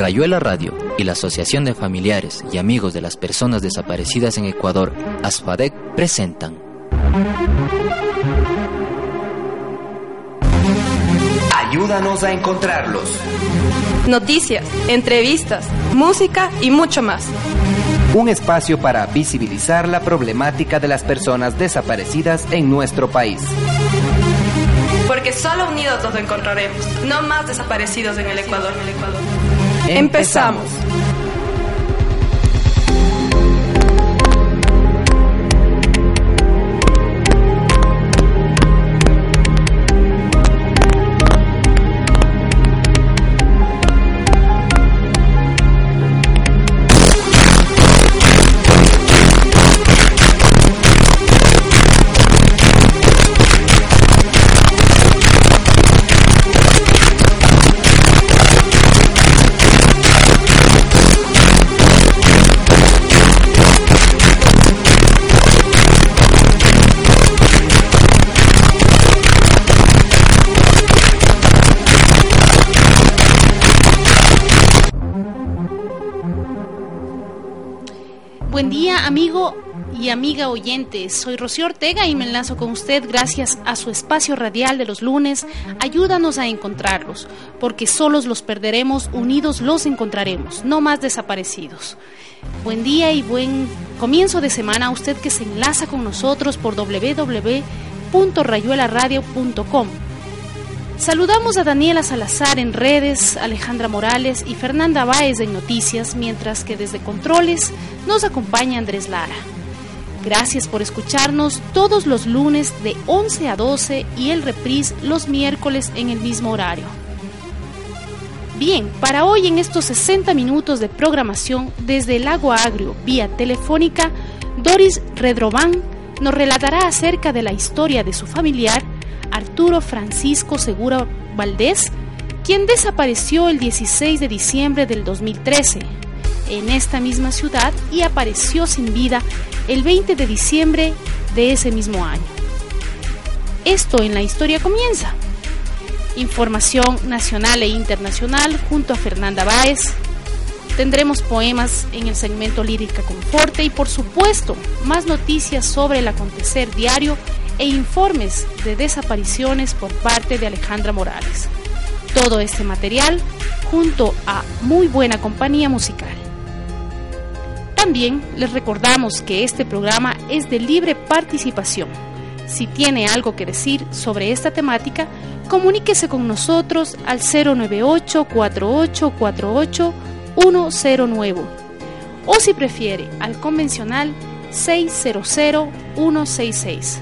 Rayuela Radio y la Asociación de Familiares y Amigos de las Personas Desaparecidas en Ecuador, ASFADEC, presentan. Ayúdanos a encontrarlos. Noticias, entrevistas, música y mucho más. Un espacio para visibilizar la problemática de las personas desaparecidas en nuestro país. Porque solo unidos los encontraremos, no más desaparecidos en el Ecuador. En el Ecuador. Empezamos. Amigo y amiga oyente, soy Rocío Ortega y me enlazo con usted gracias a su espacio radial de los lunes. Ayúdanos a encontrarlos, porque solos los perderemos, unidos los encontraremos, no más desaparecidos. Buen día y buen comienzo de semana a usted que se enlaza con nosotros por www.rayuelaradio.com Saludamos a Daniela Salazar en redes, Alejandra Morales y Fernanda Báez en noticias, mientras que desde Controles nos acompaña Andrés Lara. Gracias por escucharnos todos los lunes de 11 a 12 y el reprise los miércoles en el mismo horario. Bien, para hoy en estos 60 minutos de programación desde el Lago Agrio vía telefónica, Doris Redroban nos relatará acerca de la historia de su familiar Arturo Francisco Segura Valdés, quien desapareció el 16 de diciembre del 2013 en esta misma ciudad y apareció sin vida el 20 de diciembre de ese mismo año. Esto en la historia comienza. Información nacional e internacional junto a Fernanda Báez. Tendremos poemas en el segmento Lírica Conforte y por supuesto más noticias sobre el acontecer diario e informes de desapariciones por parte de Alejandra Morales. Todo este material junto a muy buena compañía musical. También les recordamos que este programa es de libre participación. Si tiene algo que decir sobre esta temática, comuníquese con nosotros al 098 4848 109 o si prefiere al convencional 600 166.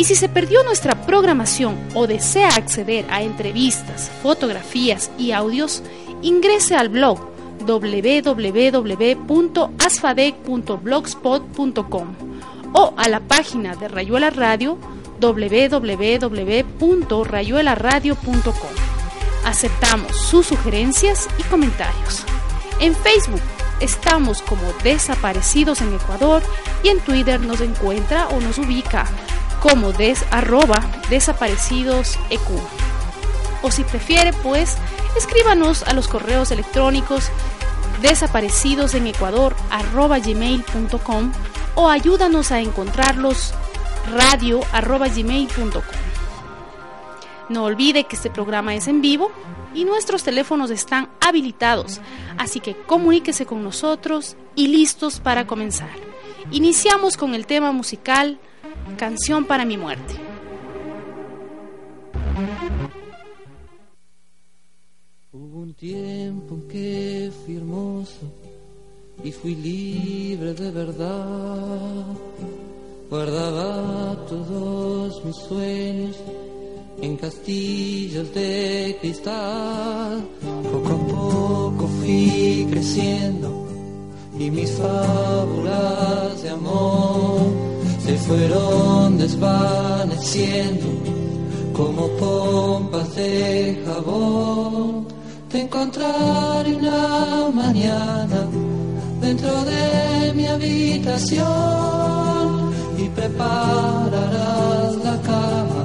Y si se perdió nuestra programación o desea acceder a entrevistas, fotografías y audios, ingrese al blog www.asfadec.blogspot.com o a la página de Rayuela Radio www.rayuelaradio.com. Aceptamos sus sugerencias y comentarios. En Facebook estamos como Desaparecidos en Ecuador y en Twitter nos encuentra o nos ubica como des, arroba desaparecidos eq. O si prefiere, pues, escríbanos a los correos electrónicos desaparecidos en Ecuador arroba gmail.com o ayúdanos a encontrarlos radio arroba gmail.com. No olvide que este programa es en vivo y nuestros teléfonos están habilitados, así que comuníquese con nosotros y listos para comenzar. Iniciamos con el tema musical Canción para mi muerte. Hubo un tiempo en que fui hermoso y fui libre de verdad. Guardaba todos mis sueños en castillos de cristal. Poco a poco fui creciendo y mis fábulas de amor fueron desvaneciendo como pompas de jabón. Te encontraré una mañana dentro de mi habitación y prepararás la cama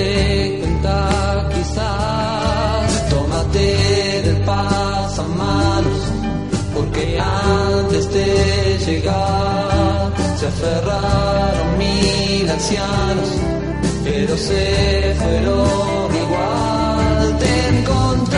date cuenta quizás, tómate del pasamanos, porque antes de llegar se aferraron mil ancianos, pero se fueron igual, te encontré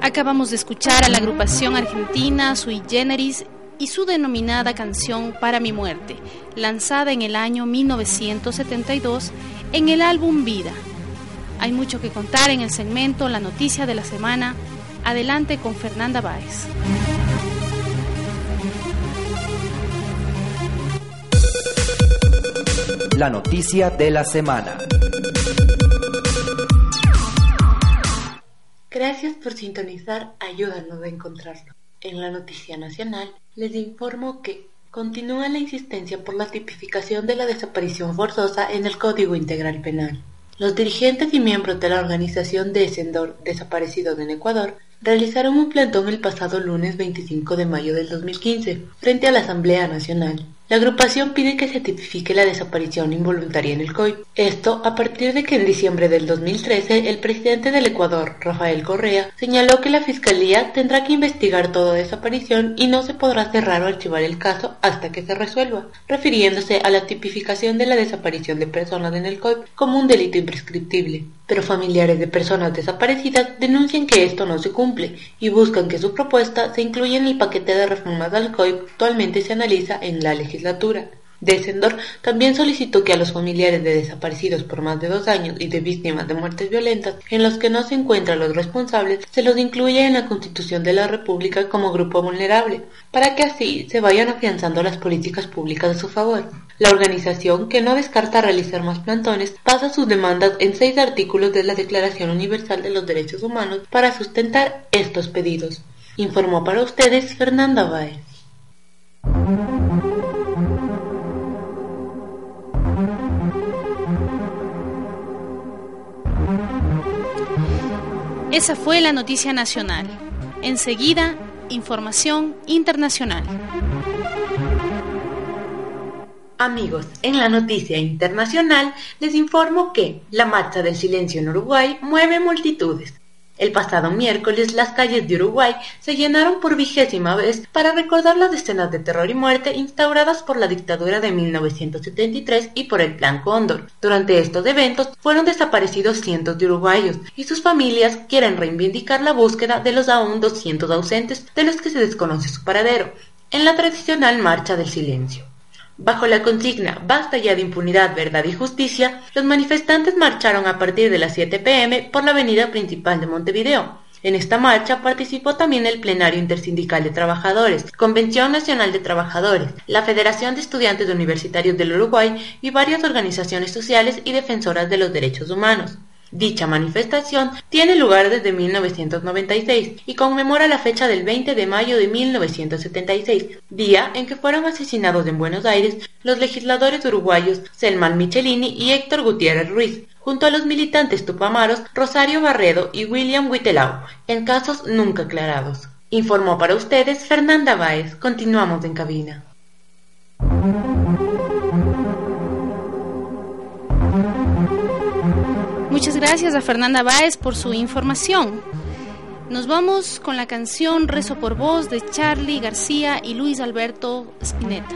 Acabamos de escuchar a la agrupación argentina Sui Generis y su denominada canción Para mi muerte, lanzada en el año 1972 en el álbum Vida. Hay mucho que contar en el segmento La noticia de la semana. Adelante con Fernanda Báez. La noticia de la semana. Gracias por sintonizar, ayúdanos a encontrarlo. En la noticia nacional les informo que continúa la insistencia por la tipificación de la desaparición forzosa en el Código Integral Penal. Los dirigentes y miembros de la organización Descendor Desaparecidos en Ecuador realizaron un plantón el pasado lunes 25 de mayo del 2015 frente a la Asamblea Nacional. La agrupación pide que se tipifique la desaparición involuntaria en el COI. Esto a partir de que en diciembre del 2013 el presidente del Ecuador, Rafael Correa, señaló que la Fiscalía tendrá que investigar toda desaparición y no se podrá cerrar o archivar el caso hasta que se resuelva, refiriéndose a la tipificación de la desaparición de personas en el COI como un delito imprescriptible. Pero familiares de personas desaparecidas denuncian que esto no se cumple y buscan que su propuesta se incluya en el paquete de reformas al COI que actualmente se analiza en la legislatura. Descendor también solicitó que a los familiares de desaparecidos por más de dos años y de víctimas de muertes violentas en los que no se encuentran los responsables se los incluya en la Constitución de la República como grupo vulnerable, para que así se vayan afianzando las políticas públicas a su favor. La organización, que no descarta realizar más plantones, basa sus demandas en seis artículos de la Declaración Universal de los Derechos Humanos para sustentar estos pedidos. Informó para ustedes Fernanda Baez. Esa fue la noticia nacional. Enseguida, información internacional. Amigos, en la noticia internacional les informo que la Marcha del Silencio en Uruguay mueve multitudes. El pasado miércoles las calles de Uruguay se llenaron por vigésima vez para recordar las escenas de terror y muerte instauradas por la dictadura de 1973 y por el Plan Cóndor. Durante estos eventos fueron desaparecidos cientos de uruguayos y sus familias quieren reivindicar la búsqueda de los aún 200 ausentes de los que se desconoce su paradero. en la tradicional Marcha del Silencio. Bajo la consigna Basta ya de impunidad, verdad y justicia, los manifestantes marcharon a partir de las 7 pm por la avenida principal de Montevideo. En esta marcha participó también el Plenario Intersindical de Trabajadores, Convención Nacional de Trabajadores, la Federación de Estudiantes Universitarios del Uruguay y varias organizaciones sociales y defensoras de los derechos humanos. Dicha manifestación tiene lugar desde 1996 y conmemora la fecha del 20 de mayo de 1976, día en que fueron asesinados en Buenos Aires los legisladores uruguayos Selman Michelini y Héctor Gutiérrez Ruiz, junto a los militantes tupamaros Rosario Barredo y William Huitelau, en casos nunca aclarados. Informó para ustedes Fernanda Báez. Continuamos en cabina. Muchas gracias a Fernanda Báez por su información. Nos vamos con la canción Rezo por Voz de Charlie García y Luis Alberto Spinetta.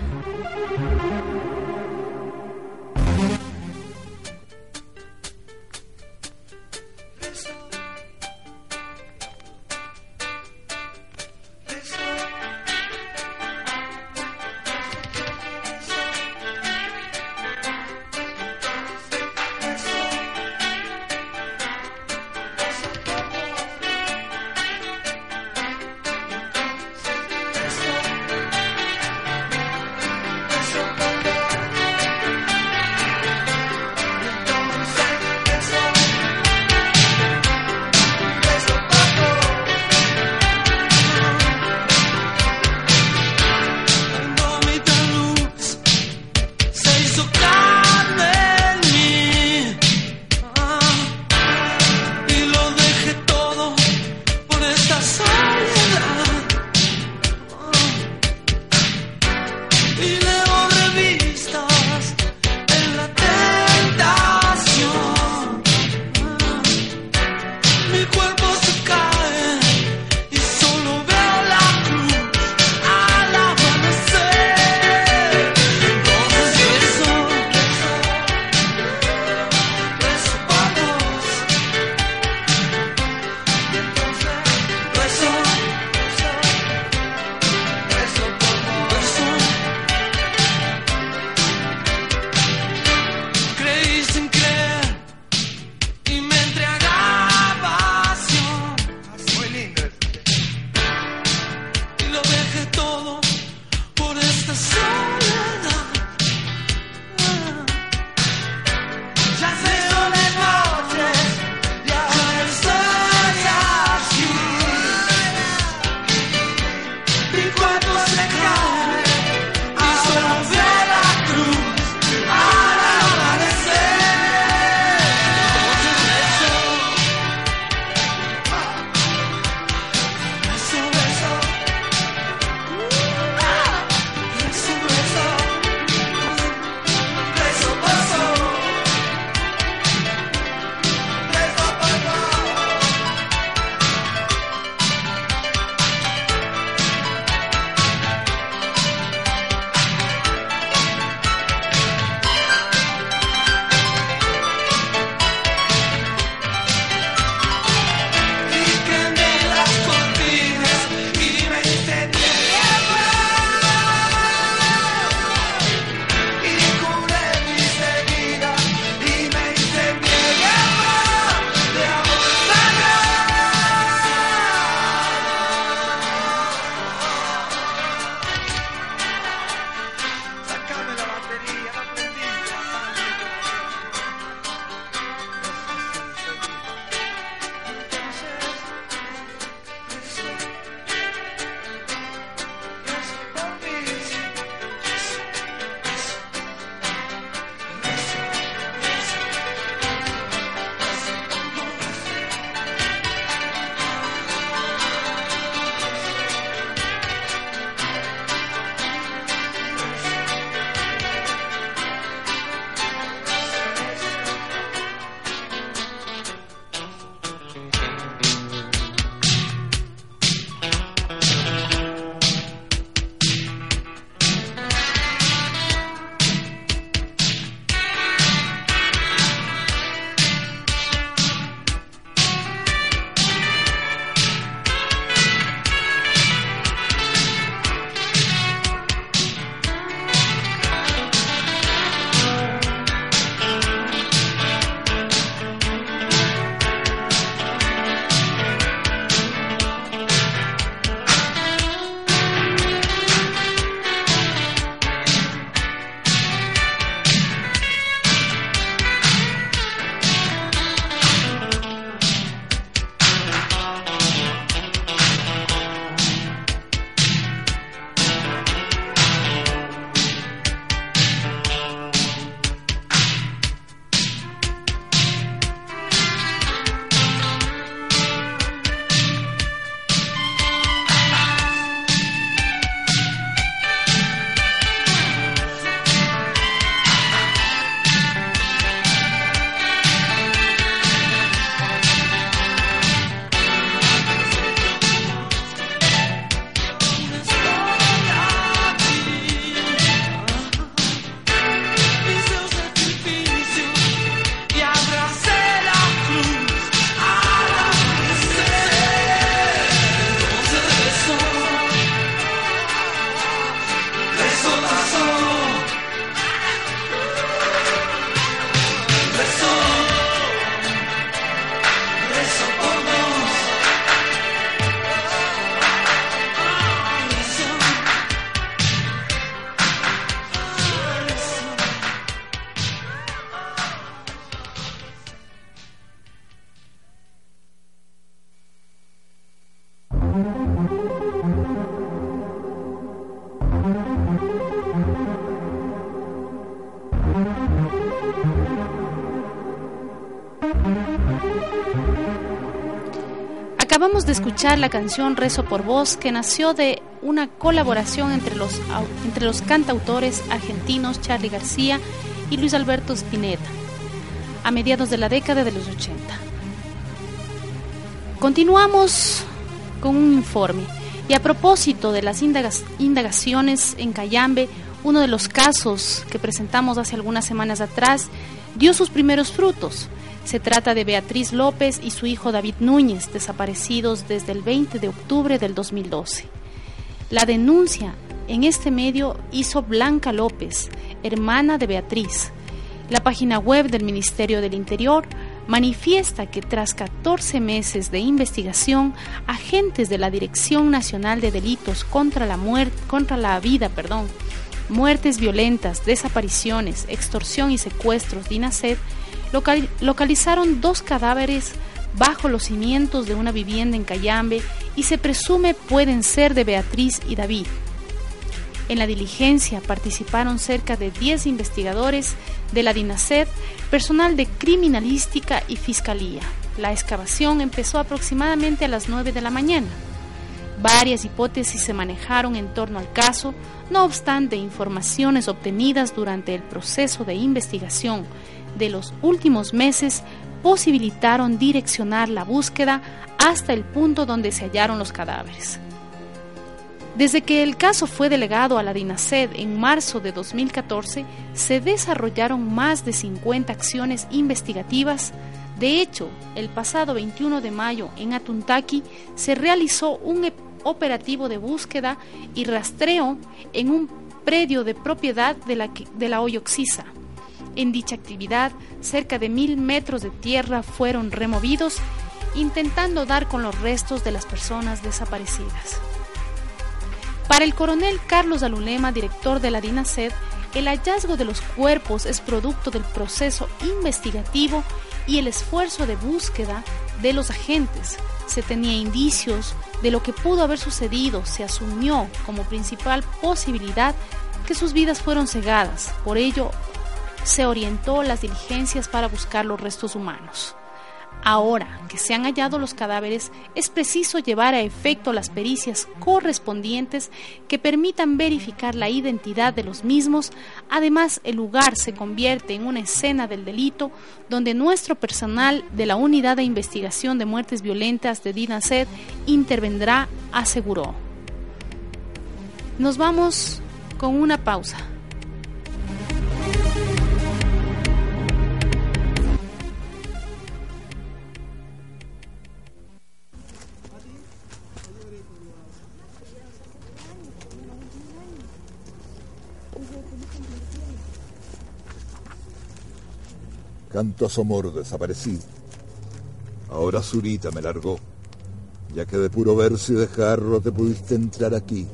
La canción Rezo por Vos, que nació de una colaboración entre los, entre los cantautores argentinos Charlie García y Luis Alberto Spinetta, a mediados de la década de los 80. Continuamos con un informe. Y a propósito de las indagaciones en Cayambe, uno de los casos que presentamos hace algunas semanas atrás dio sus primeros frutos. Se trata de Beatriz López y su hijo David Núñez, desaparecidos desde el 20 de octubre del 2012. La denuncia en este medio hizo Blanca López, hermana de Beatriz. La página web del Ministerio del Interior manifiesta que tras 14 meses de investigación, agentes de la Dirección Nacional de Delitos contra la muerte, contra la vida, perdón, muertes violentas, desapariciones, extorsión y secuestros de localizaron dos cadáveres bajo los cimientos de una vivienda en Cayambe y se presume pueden ser de Beatriz y David. En la diligencia participaron cerca de 10 investigadores de la DINASED, personal de criminalística y fiscalía. La excavación empezó aproximadamente a las 9 de la mañana. Varias hipótesis se manejaron en torno al caso, no obstante informaciones obtenidas durante el proceso de investigación de los últimos meses posibilitaron direccionar la búsqueda hasta el punto donde se hallaron los cadáveres. Desde que el caso fue delegado a la DINASED en marzo de 2014, se desarrollaron más de 50 acciones investigativas. De hecho, el pasado 21 de mayo en Atuntaki se realizó un operativo de búsqueda y rastreo en un predio de propiedad de la, de la Oyoxisa. En dicha actividad, cerca de mil metros de tierra fueron removidos, intentando dar con los restos de las personas desaparecidas. Para el coronel Carlos Alulema, director de la DINASED, el hallazgo de los cuerpos es producto del proceso investigativo y el esfuerzo de búsqueda de los agentes. Se tenía indicios de lo que pudo haber sucedido, se asumió como principal posibilidad que sus vidas fueron cegadas. Por ello, se orientó las diligencias para buscar los restos humanos. Ahora que se han hallado los cadáveres, es preciso llevar a efecto las pericias correspondientes que permitan verificar la identidad de los mismos. Además, el lugar se convierte en una escena del delito donde nuestro personal de la Unidad de Investigación de Muertes Violentas de DINASED intervendrá, aseguró. Nos vamos con una pausa. Canto a su amor desaparecido. Ahora Zurita me largó, ya que de puro verso y de jarro te pudiste entrar aquí,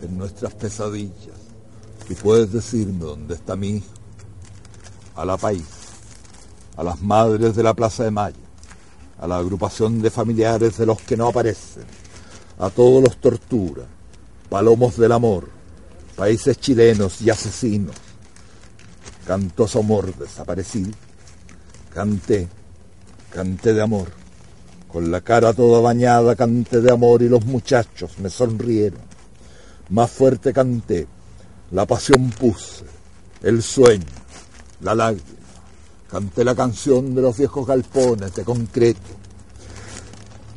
en nuestras pesadillas, y puedes decirme dónde está mi hijo. A la país, a las madres de la Plaza de Mayo, a la agrupación de familiares de los que no aparecen, a todos los torturas, palomos del amor, países chilenos y asesinos. Canto a su amor desaparecido Canté, canté de amor. Con la cara toda bañada canté de amor y los muchachos me sonrieron. Más fuerte canté, la pasión puse, el sueño, la lágrima. Canté la canción de los viejos galpones de concreto.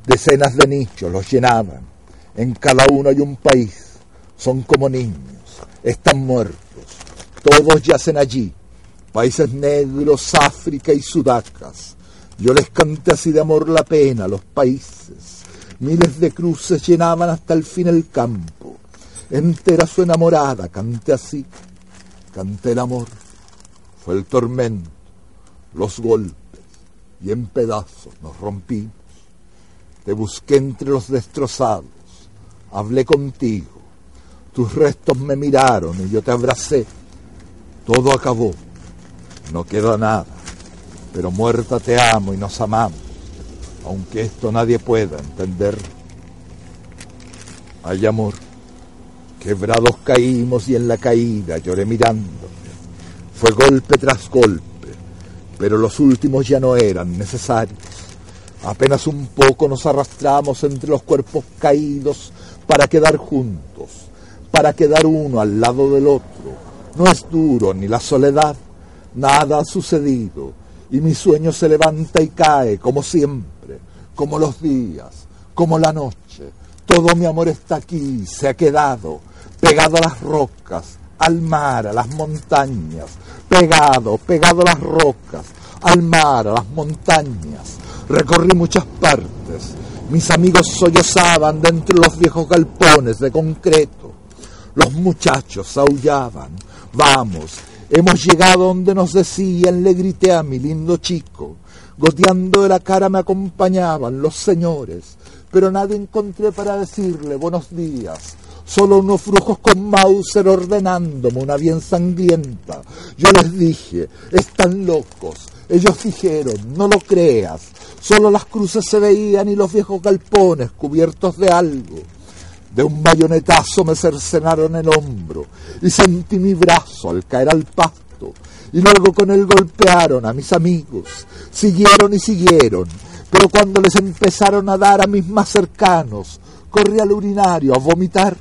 Decenas de nichos los llenaban. En cada uno hay un país. Son como niños. Están muertos. Todos yacen allí países negros, África y Sudacas. Yo les canté así de amor la pena los países. Miles de cruces llenaban hasta el fin el campo. Entera su enamorada, canté así. Canté el amor. Fue el tormento, los golpes, y en pedazos nos rompimos. Te busqué entre los destrozados, hablé contigo. Tus restos me miraron y yo te abracé. Todo acabó no queda nada, pero muerta te amo y nos amamos, aunque esto nadie pueda entender. Hay amor, quebrados caímos y en la caída lloré mirándote. Fue golpe tras golpe, pero los últimos ya no eran necesarios. Apenas un poco nos arrastramos entre los cuerpos caídos para quedar juntos, para quedar uno al lado del otro. No es duro ni la soledad, nada ha sucedido y mi sueño se levanta y cae como siempre, como los días, como la noche. Todo mi amor está aquí, se ha quedado, pegado a las rocas, al mar, a las montañas, pegado, pegado a las rocas, al mar, a las montañas. Recorrí muchas partes. Mis amigos sollozaban de entre los viejos galpones de concreto. Los muchachos aullaban. Vamos, hemos llegado donde nos decían, le grité a mi lindo chico. Goteando de la cara me acompañaban los señores, pero nadie encontré para decirle buenos días solo unos frujos con Mauser ordenándome una bien sangrienta. Yo les dije, están locos. Ellos dijeron, no lo creas. Solo las cruces se veían y los viejos galpones cubiertos de algo. De un bayonetazo me cercenaron el hombro y sentí mi brazo al caer al pasto. Y luego con él golpearon a mis amigos. Siguieron y siguieron. Pero cuando les empezaron a dar a mis más cercanos, corrí al urinario a vomitar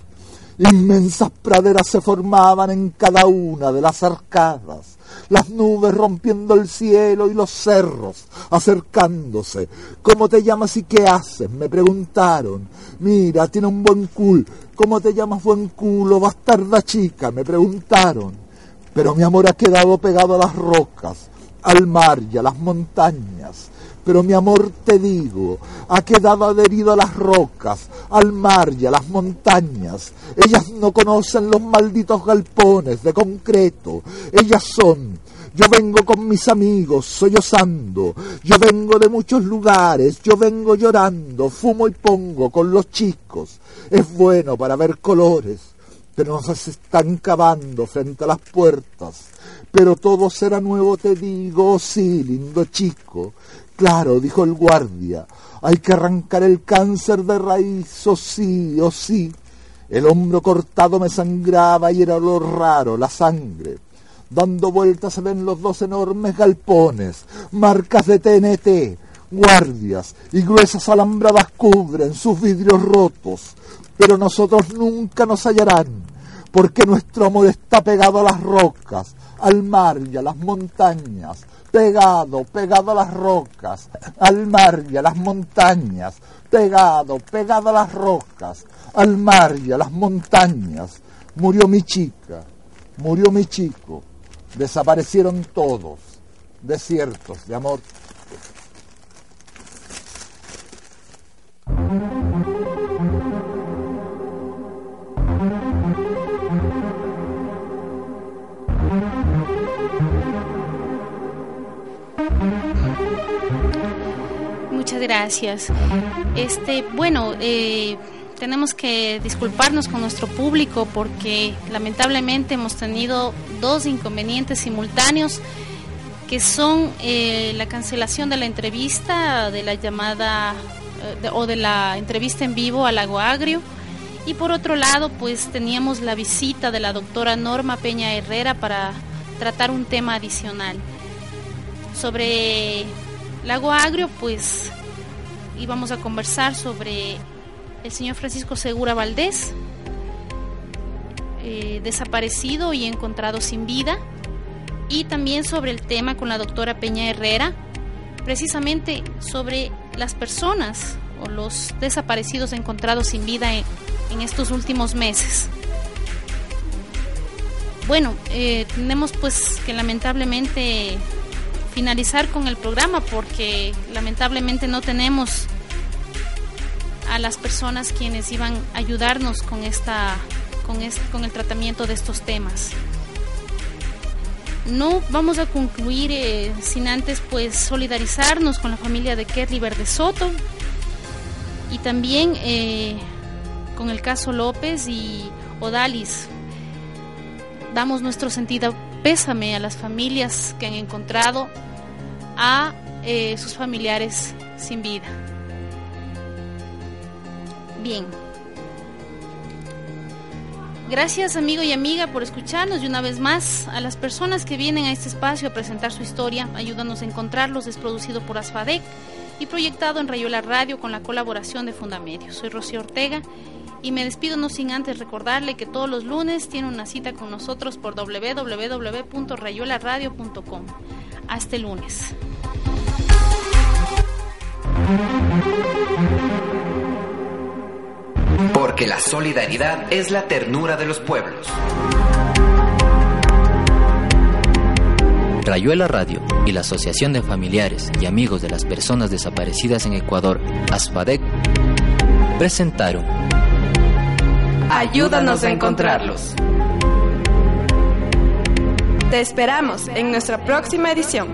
Inmensas praderas se formaban en cada una de las arcadas, las nubes rompiendo el cielo y los cerros acercándose. ¿Cómo te llamas y qué haces? me preguntaron. Mira, tiene un buen cul. ¿Cómo te llamas buen culo, bastarda chica? me preguntaron. Pero mi amor ha quedado pegado a las rocas, al mar y a las montañas pero mi amor te digo, ha quedado adherido a las rocas, al mar y a las montañas. Ellas no conocen los malditos galpones de concreto. Ellas son yo vengo con mis amigos sollozando, yo vengo de muchos lugares, yo vengo llorando, fumo y pongo con los chicos. Es bueno para ver colores, pero nos están cavando frente a las puertas. Pero todo será nuevo, te digo, sí, lindo chico. Claro, dijo el guardia, hay que arrancar el cáncer de raíz, o sí, o sí. El hombro cortado me sangraba y era lo raro, la sangre. Dando vueltas se ven los dos enormes galpones, marcas de TNT, guardias y gruesas alambradas cubren sus vidrios rotos. Pero nosotros nunca nos hallarán, porque nuestro amor está pegado a las rocas, al mar y a las montañas, pegado, pegado a las rocas, al mar y a las montañas, pegado, pegado a las rocas, al mar y a las montañas. Murió mi chica, murió mi chico, desaparecieron todos, desiertos de amor. Gracias. Este, bueno, eh, tenemos que disculparnos con nuestro público porque lamentablemente hemos tenido dos inconvenientes simultáneos que son eh, la cancelación de la entrevista, de la llamada eh, o de la entrevista en vivo al Lago Agrio y por otro lado pues teníamos la visita de la doctora Norma Peña Herrera para tratar un tema adicional. Sobre Lago Agrio pues y vamos a conversar sobre el señor Francisco Segura Valdés, eh, desaparecido y encontrado sin vida, y también sobre el tema con la doctora Peña Herrera, precisamente sobre las personas o los desaparecidos encontrados sin vida en, estos últimos meses. Bueno, eh, tenemos pues que lamentablemente finalizar con el programa porque lamentablemente no tenemos a las personas quienes iban a ayudarnos con esta con, con el tratamiento de estos temas. No vamos a concluir eh, sin antes pues solidarizarnos con la familia de Kerry Verde Soto y también eh, con el caso López y Odalis. Damos nuestro sentido pésame a las familias que han encontrado a eh, sus familiares sin vida. Bien. Gracias amigo y amiga por escucharnos y una vez más a las personas que vienen a este espacio a presentar su historia, ayúdanos a encontrarlos, es producido por Asfadec y proyectado en Rayola Radio con la colaboración de Fundamedios. Soy Rocío Ortega y me despido no sin antes recordarle que todos los lunes tiene una cita con nosotros por www.rayolaradio.com. Hasta el lunes. Porque la solidaridad es la ternura de los pueblos. Rayuela Radio y la Asociación de Familiares y Amigos de las Personas Desaparecidas en Ecuador, ASFADEC, presentaron Ayúdanos a encontrarlos. Te esperamos en nuestra próxima edición.